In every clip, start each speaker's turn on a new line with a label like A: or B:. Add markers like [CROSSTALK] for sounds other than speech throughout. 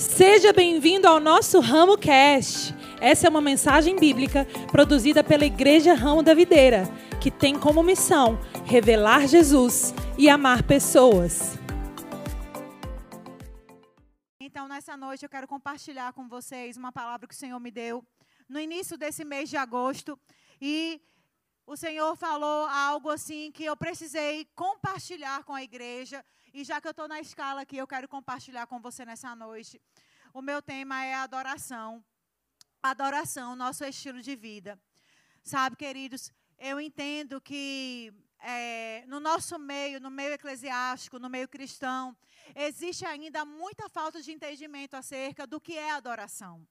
A: Seja bem-vindo ao nosso Ramo Cast. Essa é uma mensagem bíblica produzida pela Igreja Ramo da Videira, que tem como missão revelar Jesus e amar pessoas.
B: Então, nessa noite, eu quero compartilhar com vocês uma palavra que o Senhor me deu no início desse mês de agosto. E o Senhor falou algo assim que eu precisei compartilhar com a igreja. E já que eu estou na escala aqui, eu quero compartilhar com você nessa noite. O meu tema é adoração. Adoração, nosso estilo de vida. Sabe, queridos, eu entendo que é, no nosso meio, no meio eclesiástico, no meio cristão, existe ainda muita falta de entendimento acerca do que é adoração.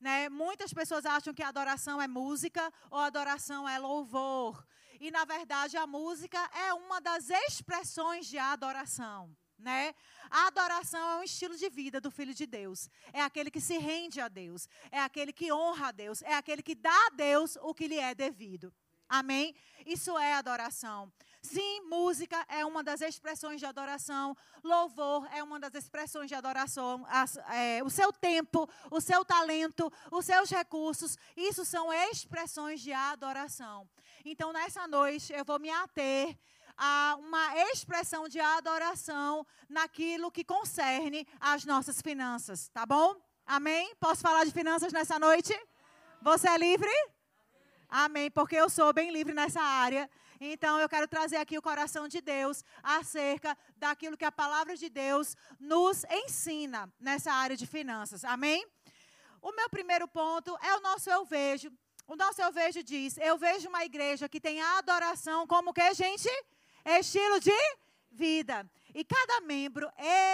B: Né? Muitas pessoas acham que adoração é música ou adoração é louvor. E, na verdade, a música é uma das expressões de adoração. Né? A adoração é um estilo de vida do Filho de Deus. É aquele que se rende a Deus. É aquele que honra a Deus. É aquele que dá a Deus o que lhe é devido. Amém? Isso é adoração. Sim, música é uma das expressões de adoração, louvor é uma das expressões de adoração. As, é, o seu tempo, o seu talento, os seus recursos, isso são expressões de adoração. Então, nessa noite, eu vou me ater a uma expressão de adoração naquilo que concerne as nossas finanças, tá bom? Amém? Posso falar de finanças nessa noite? Você é livre? Amém, porque eu sou bem livre nessa área. Então, eu quero trazer aqui o coração de Deus acerca daquilo que a palavra de Deus nos ensina nessa área de finanças. Amém? O meu primeiro ponto é o nosso eu vejo. O nosso eu vejo diz: eu vejo uma igreja que tem adoração como que, gente? Estilo de vida. E cada membro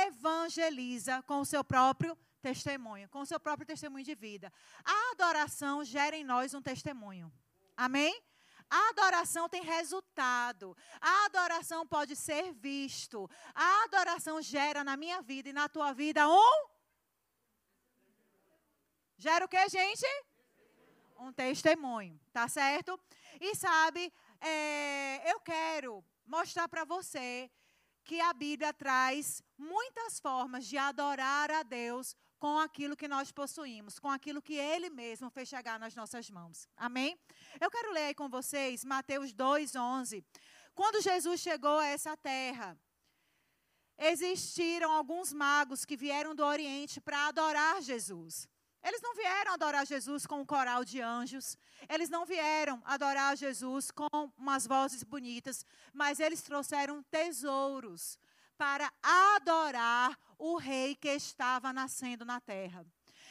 B: evangeliza com o seu próprio testemunho, com o seu próprio testemunho de vida. A adoração gera em nós um testemunho. Amém? A adoração tem resultado. A adoração pode ser visto. A adoração gera na minha vida e na tua vida um Gera o que, gente? Um testemunho, tá certo? E sabe, é, eu quero mostrar para você que a Bíblia traz muitas formas de adorar a Deus com aquilo que nós possuímos, com aquilo que Ele mesmo fez chegar nas nossas mãos. Amém? Eu quero ler aí com vocês Mateus 2,11. Quando Jesus chegou a essa terra, existiram alguns magos que vieram do Oriente para adorar Jesus. Eles não vieram adorar Jesus com um coral de anjos, eles não vieram adorar Jesus com umas vozes bonitas, mas eles trouxeram tesouros para adorar o rei que estava nascendo na terra.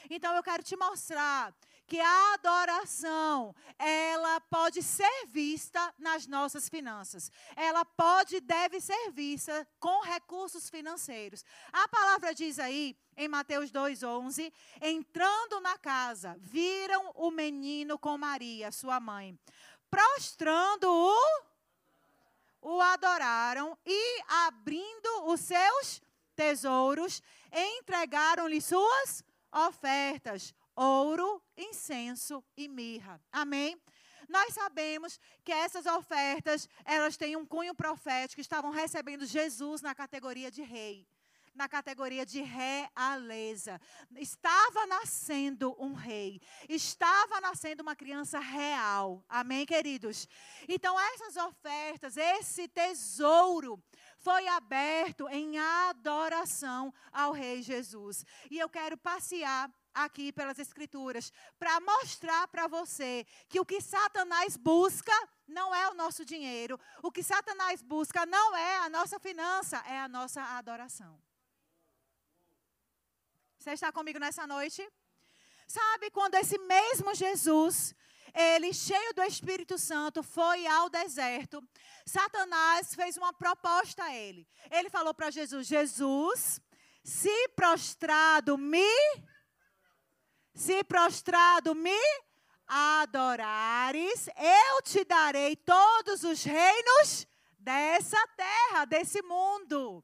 B: Então eu quero te mostrar que a adoração, ela pode ser vista nas nossas finanças. Ela pode e deve ser vista com recursos financeiros. A palavra diz aí, em Mateus 2,11: entrando na casa, viram o menino com Maria, sua mãe, prostrando-o, o adoraram e, abrindo os seus tesouros, entregaram-lhe suas ofertas, ouro, incenso e mirra. Amém? Nós sabemos que essas ofertas, elas têm um cunho profético, estavam recebendo Jesus na categoria de rei na categoria de realeza. Estava nascendo um rei, estava nascendo uma criança real. Amém, queridos? Então, essas ofertas, esse tesouro, foi aberto em adoração ao Rei Jesus. E eu quero passear aqui pelas Escrituras para mostrar para você que o que Satanás busca não é o nosso dinheiro, o que Satanás busca não é a nossa finança, é a nossa adoração. Você está comigo nessa noite? Sabe quando esse mesmo Jesus, ele cheio do Espírito Santo, foi ao deserto, Satanás fez uma proposta a ele. Ele falou para Jesus: Jesus, se prostrado me se prostrado me adorares, eu te darei todos os reinos dessa terra, desse mundo.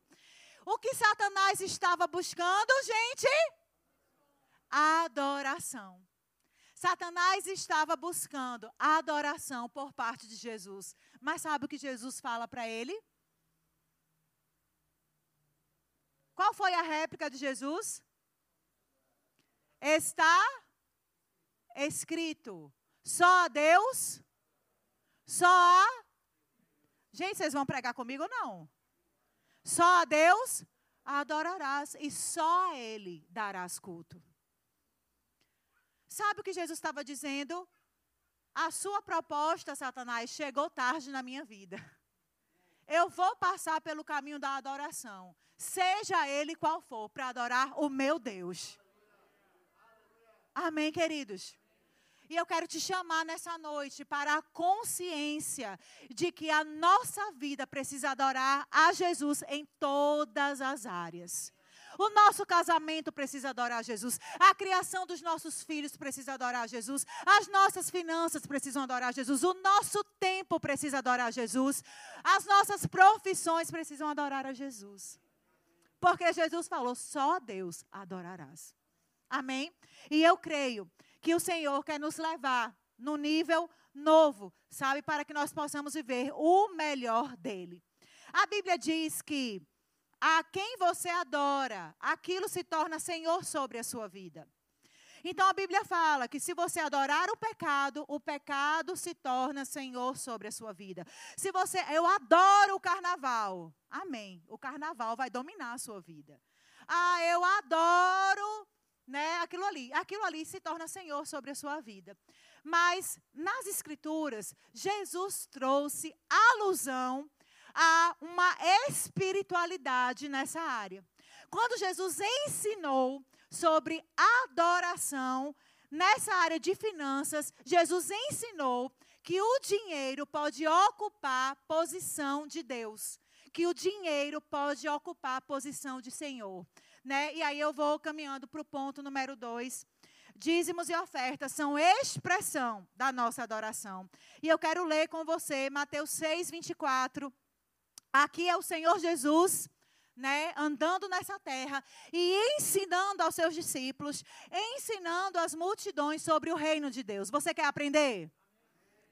B: O que Satanás estava buscando, gente? Adoração. Satanás estava buscando adoração por parte de Jesus. Mas sabe o que Jesus fala para ele? Qual foi a réplica de Jesus? Está escrito. Só a Deus, só a. Gente, vocês vão pregar comigo ou não? Só a Deus adorarás e só a Ele darás culto. Sabe o que Jesus estava dizendo? A sua proposta, Satanás, chegou tarde na minha vida. Eu vou passar pelo caminho da adoração, seja ele qual for, para adorar o meu Deus. Amém, queridos? E eu quero te chamar nessa noite para a consciência de que a nossa vida precisa adorar a Jesus em todas as áreas. O nosso casamento precisa adorar Jesus. A criação dos nossos filhos precisa adorar Jesus. As nossas finanças precisam adorar Jesus. O nosso tempo precisa adorar Jesus. As nossas profissões precisam adorar a Jesus. Porque Jesus falou: só a Deus adorarás. Amém? E eu creio que o Senhor quer nos levar no nível novo, sabe? Para que nós possamos viver o melhor dele. A Bíblia diz que a quem você adora, aquilo se torna senhor sobre a sua vida. Então a Bíblia fala que se você adorar o pecado, o pecado se torna senhor sobre a sua vida. Se você, eu adoro o carnaval. Amém. O carnaval vai dominar a sua vida. Ah, eu adoro, né, aquilo ali. Aquilo ali se torna senhor sobre a sua vida. Mas nas escrituras, Jesus trouxe alusão há uma espiritualidade nessa área. Quando Jesus ensinou sobre adoração, nessa área de finanças, Jesus ensinou que o dinheiro pode ocupar posição de Deus, que o dinheiro pode ocupar posição de Senhor. Né? E aí eu vou caminhando para o ponto número dois. Dízimos e ofertas são expressão da nossa adoração. E eu quero ler com você Mateus 6, 24 Aqui é o Senhor Jesus, né, andando nessa terra e ensinando aos seus discípulos, ensinando as multidões sobre o reino de Deus. Você quer aprender?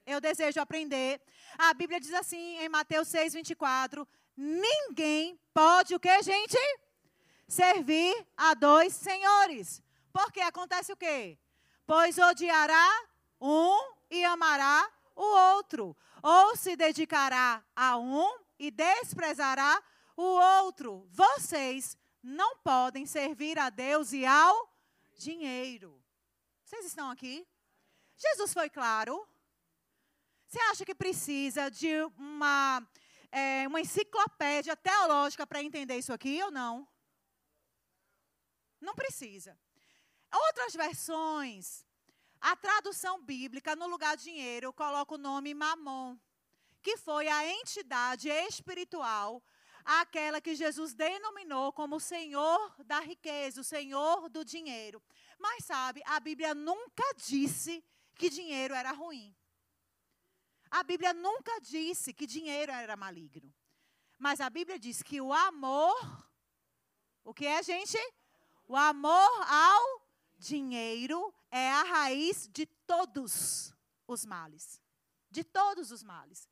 B: Eu desejo aprender. A Bíblia diz assim em Mateus 6, 24: Ninguém pode o que, gente? Servir a dois senhores. Porque acontece o quê? Pois odiará um e amará o outro. Ou se dedicará a um e desprezará o outro. Vocês não podem servir a Deus e ao dinheiro. Vocês estão aqui? Jesus foi claro. Você acha que precisa de uma, é, uma enciclopédia teológica para entender isso aqui ou não? Não precisa. Outras versões, a tradução bíblica, no lugar dinheiro, coloca o nome mamon que foi a entidade espiritual, aquela que Jesus denominou como o Senhor da riqueza, o Senhor do dinheiro. Mas sabe, a Bíblia nunca disse que dinheiro era ruim. A Bíblia nunca disse que dinheiro era maligno. Mas a Bíblia diz que o amor, o que é, gente? O amor ao dinheiro é a raiz de todos os males. De todos os males.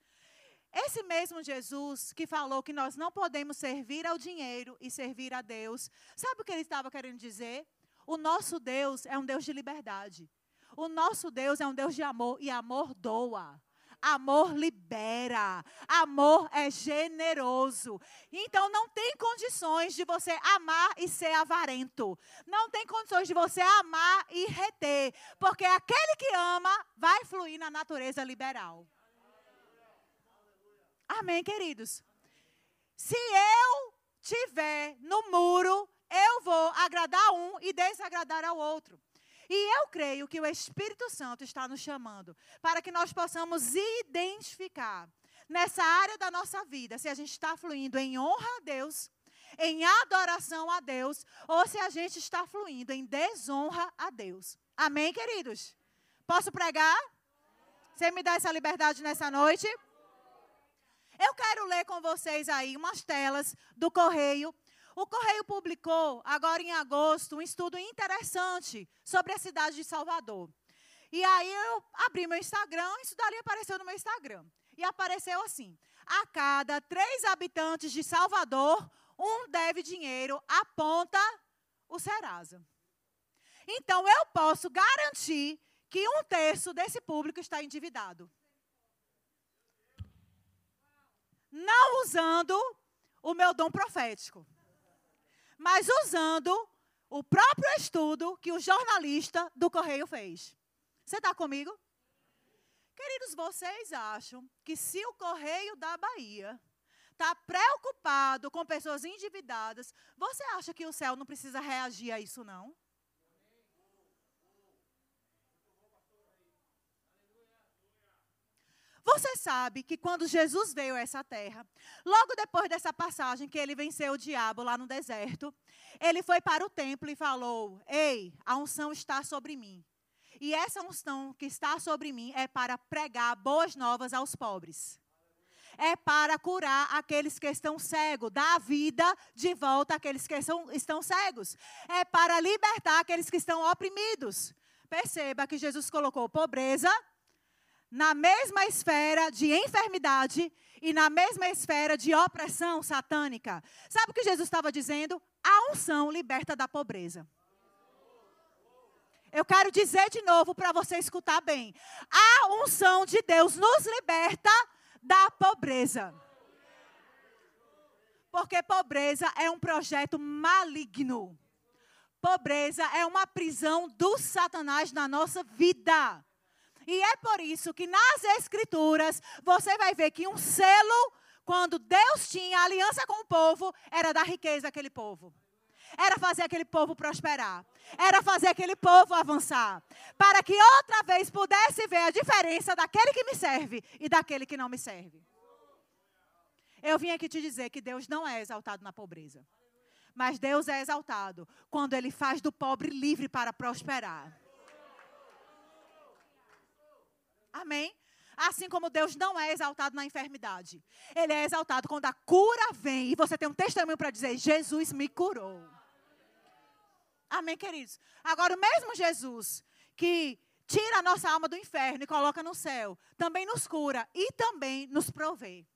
B: Esse mesmo Jesus que falou que nós não podemos servir ao dinheiro e servir a Deus, sabe o que ele estava querendo dizer? O nosso Deus é um Deus de liberdade. O nosso Deus é um Deus de amor e amor doa. Amor libera, amor é generoso. Então não tem condições de você amar e ser avarento. Não tem condições de você amar e reter, porque aquele que ama vai fluir na natureza liberal. Amém, queridos? Se eu tiver no muro, eu vou agradar um e desagradar ao outro. E eu creio que o Espírito Santo está nos chamando para que nós possamos identificar nessa área da nossa vida se a gente está fluindo em honra a Deus, em adoração a Deus, ou se a gente está fluindo em desonra a Deus. Amém, queridos? Posso pregar? Você me dá essa liberdade nessa noite? Eu quero ler com vocês aí umas telas do Correio. O Correio publicou, agora em agosto, um estudo interessante sobre a cidade de Salvador. E aí eu abri meu Instagram, isso dali apareceu no meu Instagram. E apareceu assim: a cada três habitantes de Salvador, um deve dinheiro, aponta o Serasa. Então eu posso garantir que um terço desse público está endividado. Não usando o meu dom profético, mas usando o próprio estudo que o jornalista do Correio fez. Você está comigo? Queridos, vocês acham que se o Correio da Bahia está preocupado com pessoas endividadas, você acha que o céu não precisa reagir a isso, não? Você sabe que quando Jesus veio a essa terra, logo depois dessa passagem que ele venceu o diabo lá no deserto, ele foi para o templo e falou: Ei, a unção está sobre mim. E essa unção que está sobre mim é para pregar boas novas aos pobres. É para curar aqueles que estão cegos, dar vida de volta àqueles que são, estão cegos. É para libertar aqueles que estão oprimidos. Perceba que Jesus colocou pobreza na mesma esfera de enfermidade e na mesma esfera de opressão satânica. Sabe o que Jesus estava dizendo? A unção liberta da pobreza. Eu quero dizer de novo para você escutar bem. A unção de Deus nos liberta da pobreza. Porque pobreza é um projeto maligno. Pobreza é uma prisão do Satanás na nossa vida. E é por isso que nas Escrituras você vai ver que um selo, quando Deus tinha aliança com o povo, era da riqueza daquele povo era fazer aquele povo prosperar, era fazer aquele povo avançar, para que outra vez pudesse ver a diferença daquele que me serve e daquele que não me serve. Eu vim aqui te dizer que Deus não é exaltado na pobreza, mas Deus é exaltado quando Ele faz do pobre livre para prosperar. Amém? Assim como Deus não é exaltado na enfermidade. Ele é exaltado quando a cura vem e você tem um testemunho para dizer: Jesus me curou. Amém, queridos? Agora, o mesmo Jesus que tira a nossa alma do inferno e coloca no céu, também nos cura e também nos provê.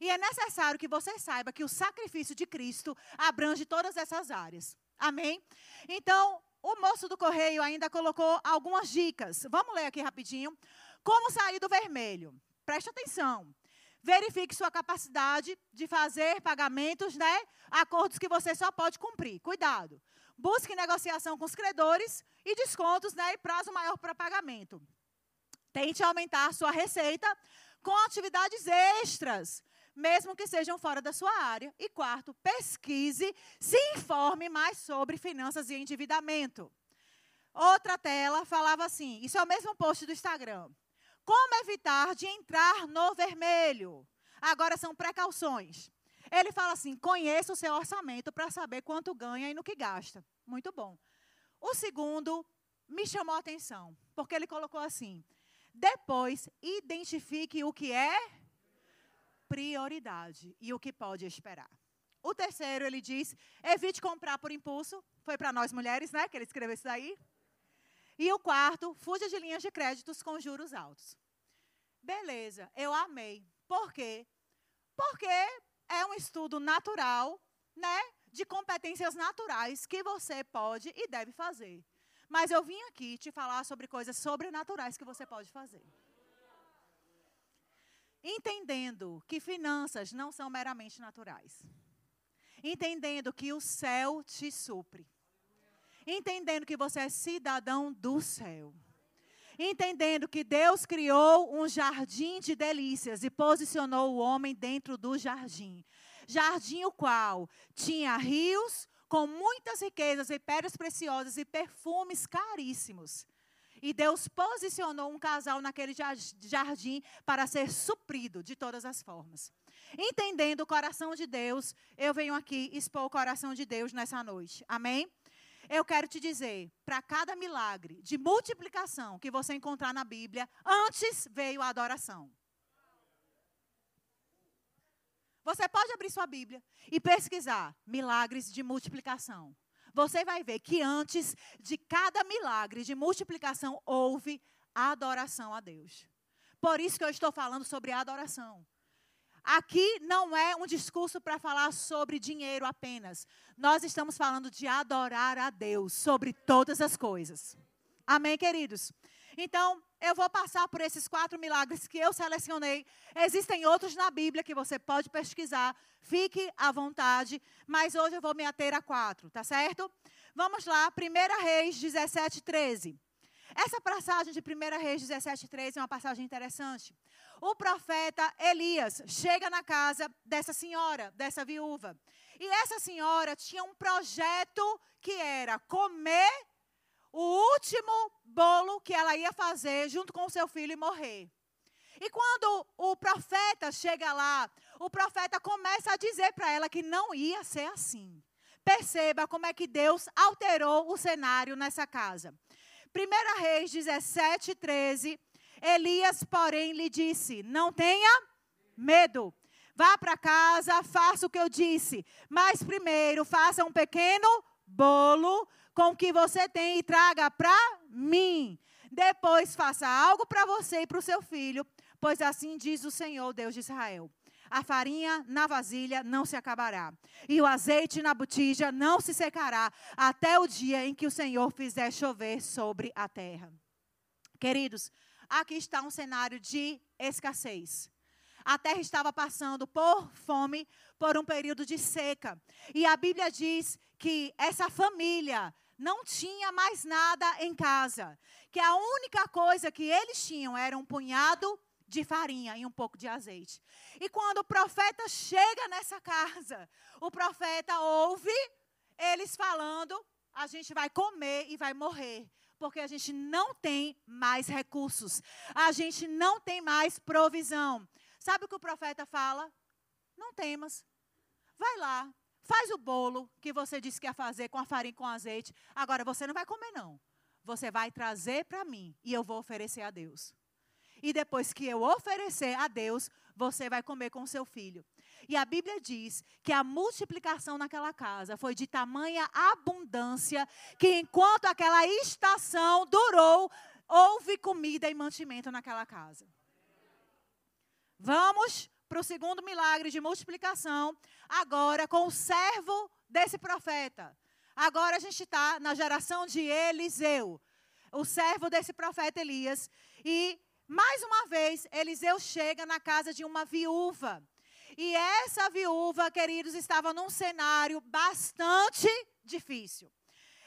B: E é necessário que você saiba que o sacrifício de Cristo abrange todas essas áreas. Amém? Então, o moço do correio ainda colocou algumas dicas. Vamos ler aqui rapidinho. Como sair do vermelho? Preste atenção. Verifique sua capacidade de fazer pagamentos, né? Acordos que você só pode cumprir. Cuidado. Busque negociação com os credores e descontos né, e prazo maior para pagamento. Tente aumentar sua receita com atividades extras, mesmo que sejam fora da sua área. E quarto, pesquise, se informe mais sobre finanças e endividamento. Outra tela falava assim: isso é o mesmo post do Instagram. Como evitar de entrar no vermelho? Agora são precauções. Ele fala assim: conheça o seu orçamento para saber quanto ganha e no que gasta. Muito bom. O segundo me chamou a atenção, porque ele colocou assim: depois identifique o que é prioridade e o que pode esperar. O terceiro, ele diz: evite comprar por impulso. Foi para nós mulheres, né? Que ele escreveu isso daí. E o quarto, fuja de linhas de créditos com juros altos. Beleza, eu amei. Por quê? Porque é um estudo natural, né? De competências naturais que você pode e deve fazer. Mas eu vim aqui te falar sobre coisas sobrenaturais que você pode fazer. Entendendo que finanças não são meramente naturais. Entendendo que o céu te supre. Entendendo que você é cidadão do céu entendendo que Deus criou um jardim de delícias e posicionou o homem dentro do jardim. Jardim o qual tinha rios com muitas riquezas e pedras preciosas e perfumes caríssimos. E Deus posicionou um casal naquele jardim para ser suprido de todas as formas. Entendendo o coração de Deus, eu venho aqui expor o coração de Deus nessa noite. Amém? Eu quero te dizer, para cada milagre de multiplicação que você encontrar na Bíblia, antes veio a adoração. Você pode abrir sua Bíblia e pesquisar milagres de multiplicação. Você vai ver que antes de cada milagre de multiplicação houve adoração a Deus. Por isso que eu estou falando sobre adoração. Aqui não é um discurso para falar sobre dinheiro apenas. Nós estamos falando de adorar a Deus sobre todas as coisas. Amém, queridos? Então, eu vou passar por esses quatro milagres que eu selecionei. Existem outros na Bíblia que você pode pesquisar. Fique à vontade. Mas hoje eu vou me ater a quatro, tá certo? Vamos lá, 1 Reis 17, 13. Essa passagem de 1 Reis 17, 13 é uma passagem interessante o profeta Elias chega na casa dessa senhora, dessa viúva. E essa senhora tinha um projeto que era comer o último bolo que ela ia fazer junto com o seu filho e morrer. E quando o profeta chega lá, o profeta começa a dizer para ela que não ia ser assim. Perceba como é que Deus alterou o cenário nessa casa. 1 Reis 17, 13 Elias, porém, lhe disse: Não tenha medo. Vá para casa, faça o que eu disse. Mas primeiro, faça um pequeno bolo com o que você tem e traga para mim. Depois, faça algo para você e para o seu filho, pois assim diz o Senhor, Deus de Israel. A farinha na vasilha não se acabará, e o azeite na botija não se secará, até o dia em que o Senhor fizer chover sobre a terra. Queridos, aqui está um cenário de escassez. A terra estava passando por fome, por um período de seca. E a Bíblia diz que essa família não tinha mais nada em casa. Que a única coisa que eles tinham era um punhado de farinha e um pouco de azeite. E quando o profeta chega nessa casa, o profeta ouve eles falando: a gente vai comer e vai morrer porque a gente não tem mais recursos, a gente não tem mais provisão. Sabe o que o profeta fala? Não temas. Vai lá, faz o bolo que você disse que ia fazer com a farinha e com azeite. Agora você não vai comer não. Você vai trazer para mim e eu vou oferecer a Deus. E depois que eu oferecer a Deus, você vai comer com seu filho. E a Bíblia diz que a multiplicação naquela casa foi de tamanha abundância que enquanto aquela estação durou, houve comida e mantimento naquela casa. Vamos para o segundo milagre de multiplicação, agora com o servo desse profeta. Agora a gente está na geração de Eliseu, o servo desse profeta Elias. E, mais uma vez, Eliseu chega na casa de uma viúva. E essa viúva, queridos, estava num cenário bastante difícil.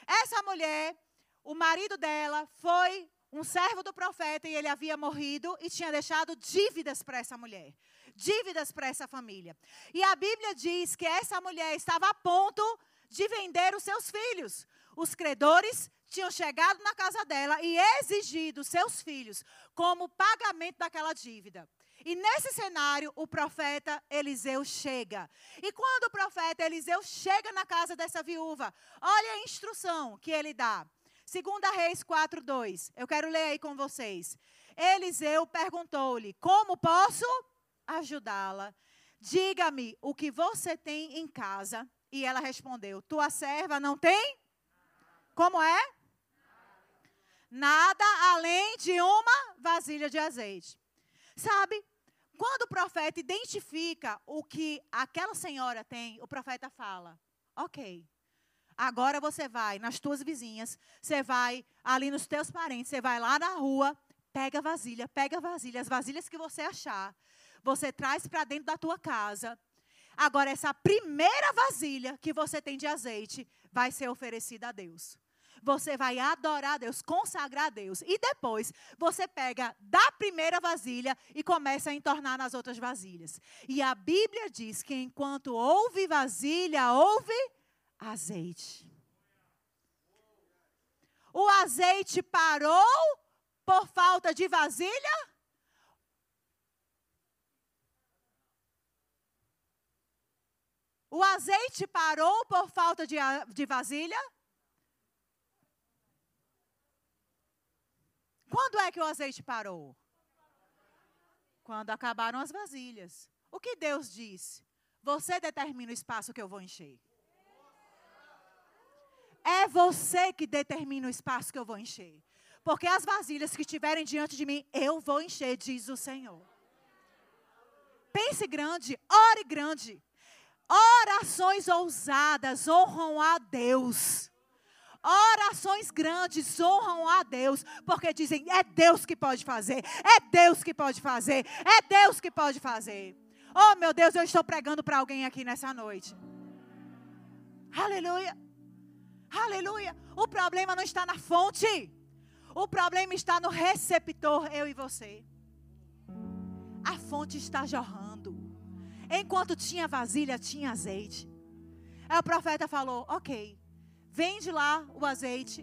B: Essa mulher, o marido dela foi um servo do profeta e ele havia morrido e tinha deixado dívidas para essa mulher, dívidas para essa família. E a Bíblia diz que essa mulher estava a ponto de vender os seus filhos. Os credores tinham chegado na casa dela e exigido seus filhos como pagamento daquela dívida. E nesse cenário, o profeta Eliseu chega. E quando o profeta Eliseu chega na casa dessa viúva, olha a instrução que ele dá. Segunda Reis 4:2. Eu quero ler aí com vocês. Eliseu perguntou-lhe: "Como posso ajudá-la? Diga-me o que você tem em casa." E ela respondeu: "Tua serva não tem?" Como é? Nada além de uma vasilha de azeite. Sabe? Quando o profeta identifica o que aquela senhora tem, o profeta fala: Ok, agora você vai nas tuas vizinhas, você vai ali nos teus parentes, você vai lá na rua, pega vasilha, pega vasilha, as vasilhas que você achar, você traz para dentro da tua casa. Agora, essa primeira vasilha que você tem de azeite vai ser oferecida a Deus você vai adorar a Deus, consagrar a Deus. E depois você pega da primeira vasilha e começa a entornar nas outras vasilhas. E a Bíblia diz que enquanto houve vasilha, houve azeite. O azeite parou por falta de vasilha? O azeite parou por falta de, de vasilha? Quando é que o azeite parou? Quando acabaram as vasilhas. O que Deus disse? Você determina o espaço que eu vou encher. É você que determina o espaço que eu vou encher. Porque as vasilhas que estiverem diante de mim, eu vou encher, diz o Senhor. Pense grande, ore grande. Orações ousadas honram a Deus. Orações grandes honram a Deus, porque dizem: é Deus que pode fazer, é Deus que pode fazer, é Deus que pode fazer. Oh, meu Deus, eu estou pregando para alguém aqui nessa noite. Aleluia. Aleluia. O problema não está na fonte. O problema está no receptor, eu e você. A fonte está jorrando. Enquanto tinha vasilha, tinha azeite. Aí o profeta falou: Ok, vende lá o azeite,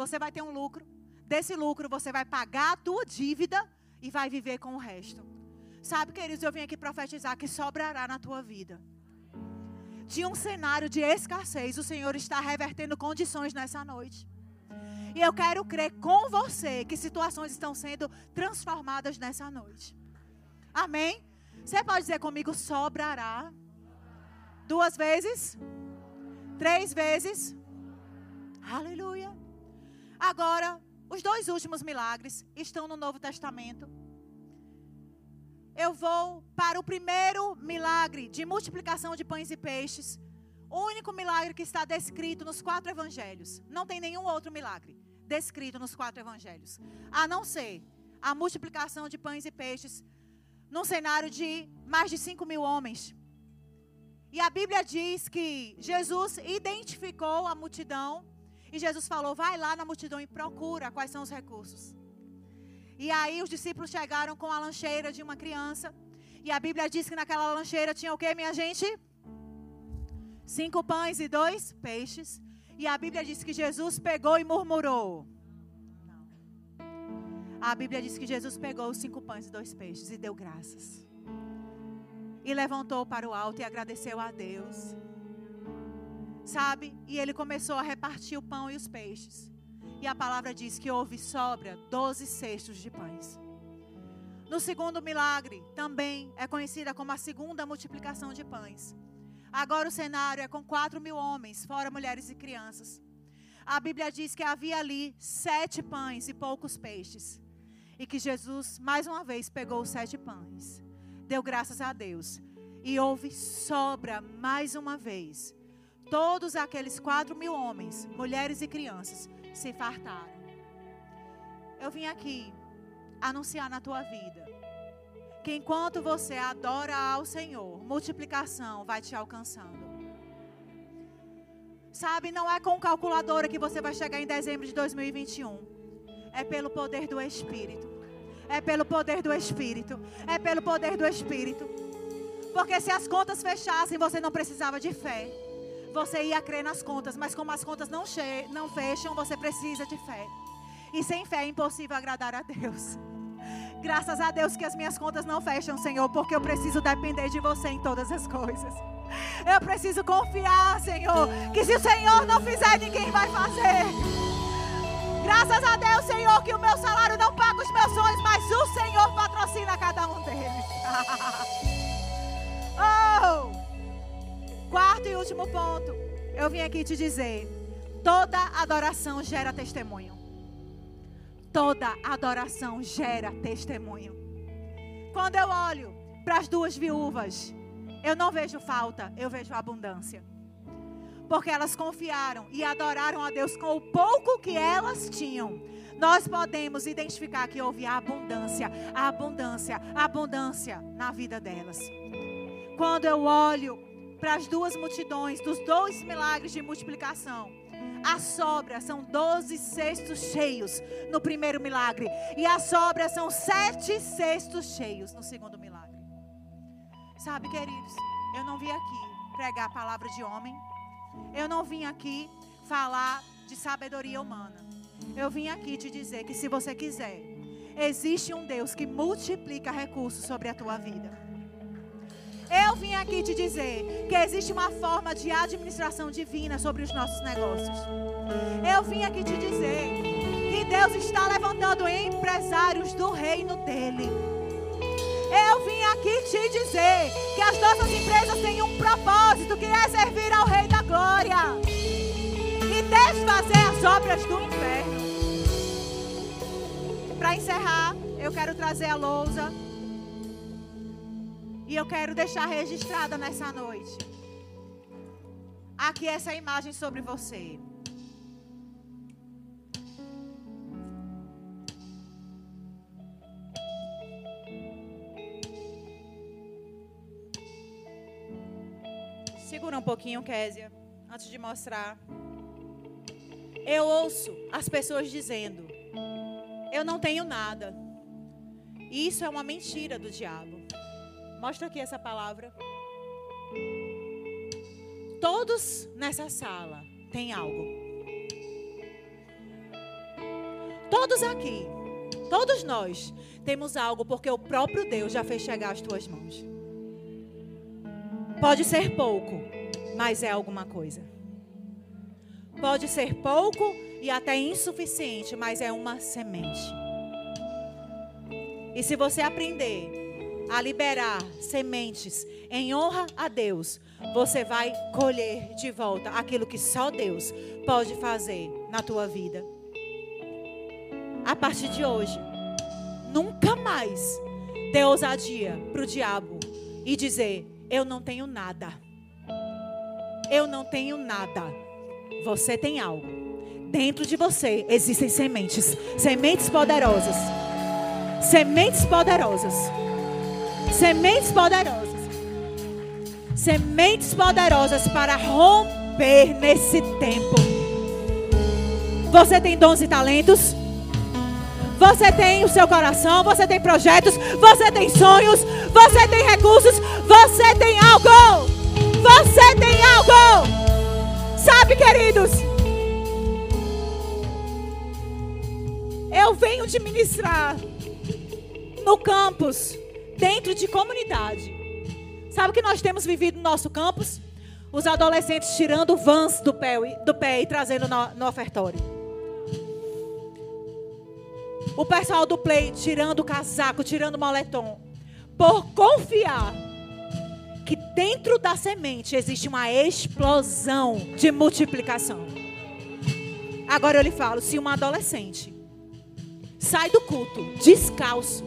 B: você vai ter um lucro. Desse lucro, você vai pagar a tua dívida e vai viver com o resto. Sabe, queridos, eu vim aqui profetizar que sobrará na tua vida. De um cenário de escassez, o Senhor está revertendo condições nessa noite. E eu quero crer com você que situações estão sendo transformadas nessa noite. Amém? Você pode dizer comigo: sobrará. Duas vezes? Três vezes? Aleluia. Agora, os dois últimos milagres estão no Novo Testamento. Eu vou para o primeiro milagre de multiplicação de pães e peixes. O único milagre que está descrito nos quatro evangelhos. Não tem nenhum outro milagre descrito nos quatro evangelhos. A não ser a multiplicação de pães e peixes num cenário de mais de 5 mil homens. E a Bíblia diz que Jesus identificou a multidão e Jesus falou: vai lá na multidão e procura quais são os recursos. E aí os discípulos chegaram com a lancheira de uma criança. E a Bíblia diz que naquela lancheira tinha o que, minha gente? Cinco pães e dois peixes. E a Bíblia diz que Jesus pegou e murmurou. A Bíblia diz que Jesus pegou os cinco pães e dois peixes e deu graças. E levantou para o alto e agradeceu a Deus. Sabe? E ele começou a repartir o pão e os peixes. E a palavra diz que houve sobra doze cestos de pães. No segundo milagre, também é conhecida como a segunda multiplicação de pães. Agora o cenário é com quatro mil homens, fora mulheres e crianças. A Bíblia diz que havia ali sete pães e poucos peixes. E que Jesus, mais uma vez, pegou os sete pães, deu graças a Deus. E houve sobra mais uma vez. Todos aqueles quatro mil homens, mulheres e crianças, se fartaram. Eu vim aqui anunciar na tua vida que enquanto você adora ao Senhor, multiplicação vai te alcançando. Sabe, não é com calculadora que você vai chegar em dezembro de 2021. É pelo poder do Espírito. É pelo poder do Espírito. É pelo poder do Espírito. Porque se as contas fechassem, você não precisava de fé. Você ia crer nas contas, mas como as contas não, não fecham, você precisa de fé. E sem fé é impossível agradar a Deus. [LAUGHS] Graças a Deus que as minhas contas não fecham, Senhor, porque eu preciso depender de você em todas as coisas. Eu preciso confiar, Senhor, que se o Senhor não fizer, ninguém vai fazer. Graças a Deus, Senhor, que o meu salário não paga os meus sonhos, mas o Senhor patrocina cada um deles. [LAUGHS] oh! Quarto e último ponto. Eu vim aqui te dizer: toda adoração gera testemunho. Toda adoração gera testemunho. Quando eu olho para as duas viúvas, eu não vejo falta, eu vejo abundância porque elas confiaram e adoraram a Deus com o pouco que elas tinham. Nós podemos identificar que houve abundância, abundância, abundância na vida delas. Quando eu olho para as duas multidões, dos dois milagres de multiplicação, a sobra são doze cestos cheios no primeiro milagre. E a sobra são sete cestos cheios no segundo milagre. Sabe, queridos, eu não vim aqui pregar a palavra de homem. Eu não vim aqui falar de sabedoria humana. Eu vim aqui te dizer que se você quiser, existe um Deus que multiplica recursos sobre a tua vida. Eu vim aqui te dizer que existe uma forma de administração divina sobre os nossos negócios. Eu vim aqui te dizer que Deus está levantando empresários do reino dele. Eu vim aqui te dizer que as nossas empresas têm um propósito que é servir ao Rei da Glória e desfazer as obras do inferno. Para encerrar, eu quero trazer a lousa. E eu quero deixar registrada nessa noite. Aqui essa imagem sobre você. Segura um pouquinho, Késia, antes de mostrar. Eu ouço as pessoas dizendo: Eu não tenho nada. Isso é uma mentira do diabo. Mostra aqui essa palavra. Todos nessa sala têm algo. Todos aqui, todos nós temos algo porque o próprio Deus já fez chegar às tuas mãos. Pode ser pouco, mas é alguma coisa. Pode ser pouco e até insuficiente, mas é uma semente. E se você aprender a liberar sementes em honra a Deus, você vai colher de volta aquilo que só Deus pode fazer na tua vida. A partir de hoje, nunca mais dê ousadia para o diabo e dizer: Eu não tenho nada. Eu não tenho nada. Você tem algo. Dentro de você existem sementes sementes poderosas. Sementes poderosas. Sementes poderosas. Sementes poderosas para romper nesse tempo. Você tem dons e talentos. Você tem o seu coração, você tem projetos, você tem sonhos, você tem recursos, você tem algo. Você tem algo. Sabe, queridos? Eu venho de ministrar no campus, dentro de comunidade. Sabe o que nós temos vivido no nosso campus? Os adolescentes tirando vans do pé, do pé e trazendo no, no ofertório. O pessoal do play tirando o casaco, tirando o moletom. Por confiar que dentro da semente existe uma explosão de multiplicação. Agora eu lhe falo: se uma adolescente sai do culto descalço,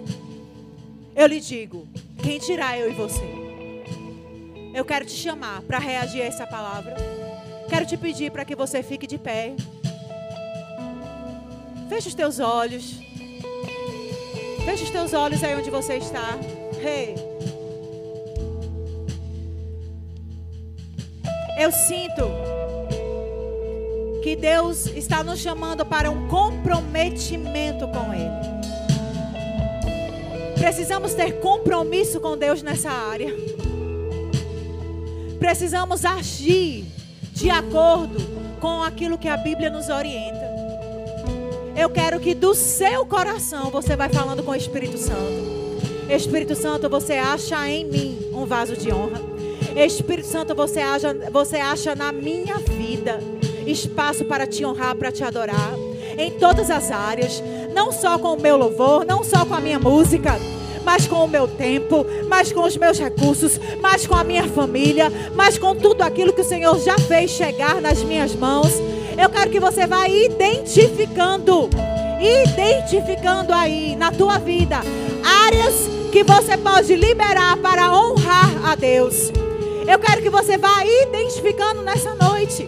B: eu lhe digo: quem tirar eu e você? Eu quero te chamar para reagir a essa palavra. Quero te pedir para que você fique de pé. Feche os teus olhos. Feche os teus olhos aí onde você está. Hey. Eu sinto que Deus está nos chamando para um comprometimento com Ele. Precisamos ter compromisso com Deus nessa área. Precisamos agir de acordo com aquilo que a Bíblia nos orienta. Eu quero que do seu coração você vai falando com o Espírito Santo. Espírito Santo, você acha em mim um vaso de honra. Espírito Santo, você acha, você acha na minha vida espaço para te honrar, para te adorar. Em todas as áreas. Não só com o meu louvor, não só com a minha música mas com o meu tempo, mas com os meus recursos, mas com a minha família, mas com tudo aquilo que o Senhor já fez chegar nas minhas mãos. Eu quero que você vá identificando, identificando aí na tua vida áreas que você pode liberar para honrar a Deus. Eu quero que você vá identificando nessa noite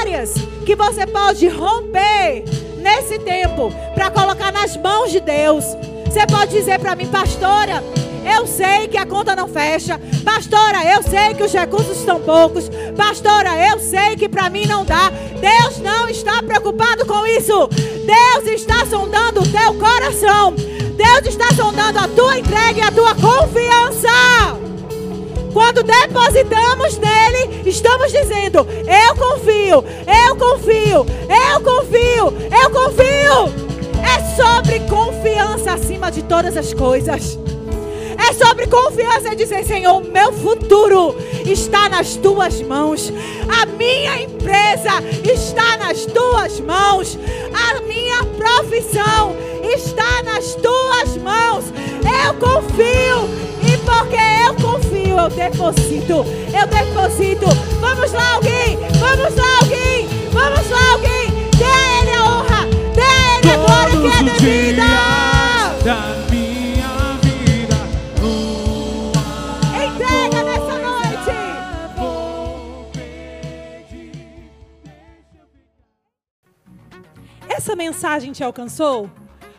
B: áreas que você pode romper nesse tempo para colocar nas mãos de Deus. Você pode dizer para mim, pastora, eu sei que a conta não fecha. Pastora, eu sei que os recursos estão poucos. Pastora, eu sei que para mim não dá. Deus não está preocupado com isso. Deus está sondando o teu coração. Deus está sondando a tua entrega e a tua confiança. Quando depositamos nele, estamos dizendo: Eu confio, eu confio, eu confio, eu confio. É sobre confiança acima de todas as coisas. É sobre confiança e dizer, Senhor, meu futuro está nas tuas mãos. A minha empresa está nas tuas mãos. A minha profissão está nas tuas mãos. Eu confio. E porque eu confio, eu deposito. Eu deposito. Vamos lá, alguém. Vamos lá, alguém. Vamos lá, alguém. É todos os dias
C: da minha vida. Entrega nessa noite.
A: Essa mensagem te alcançou?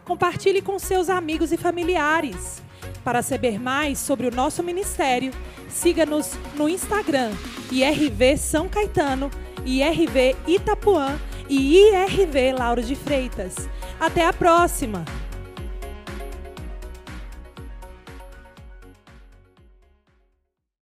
A: Compartilhe com seus amigos e familiares. Para saber mais sobre o nosso ministério, siga-nos no Instagram IRV São Caetano, IRV Itapuã e IRV Lauro de Freitas. Até a próxima!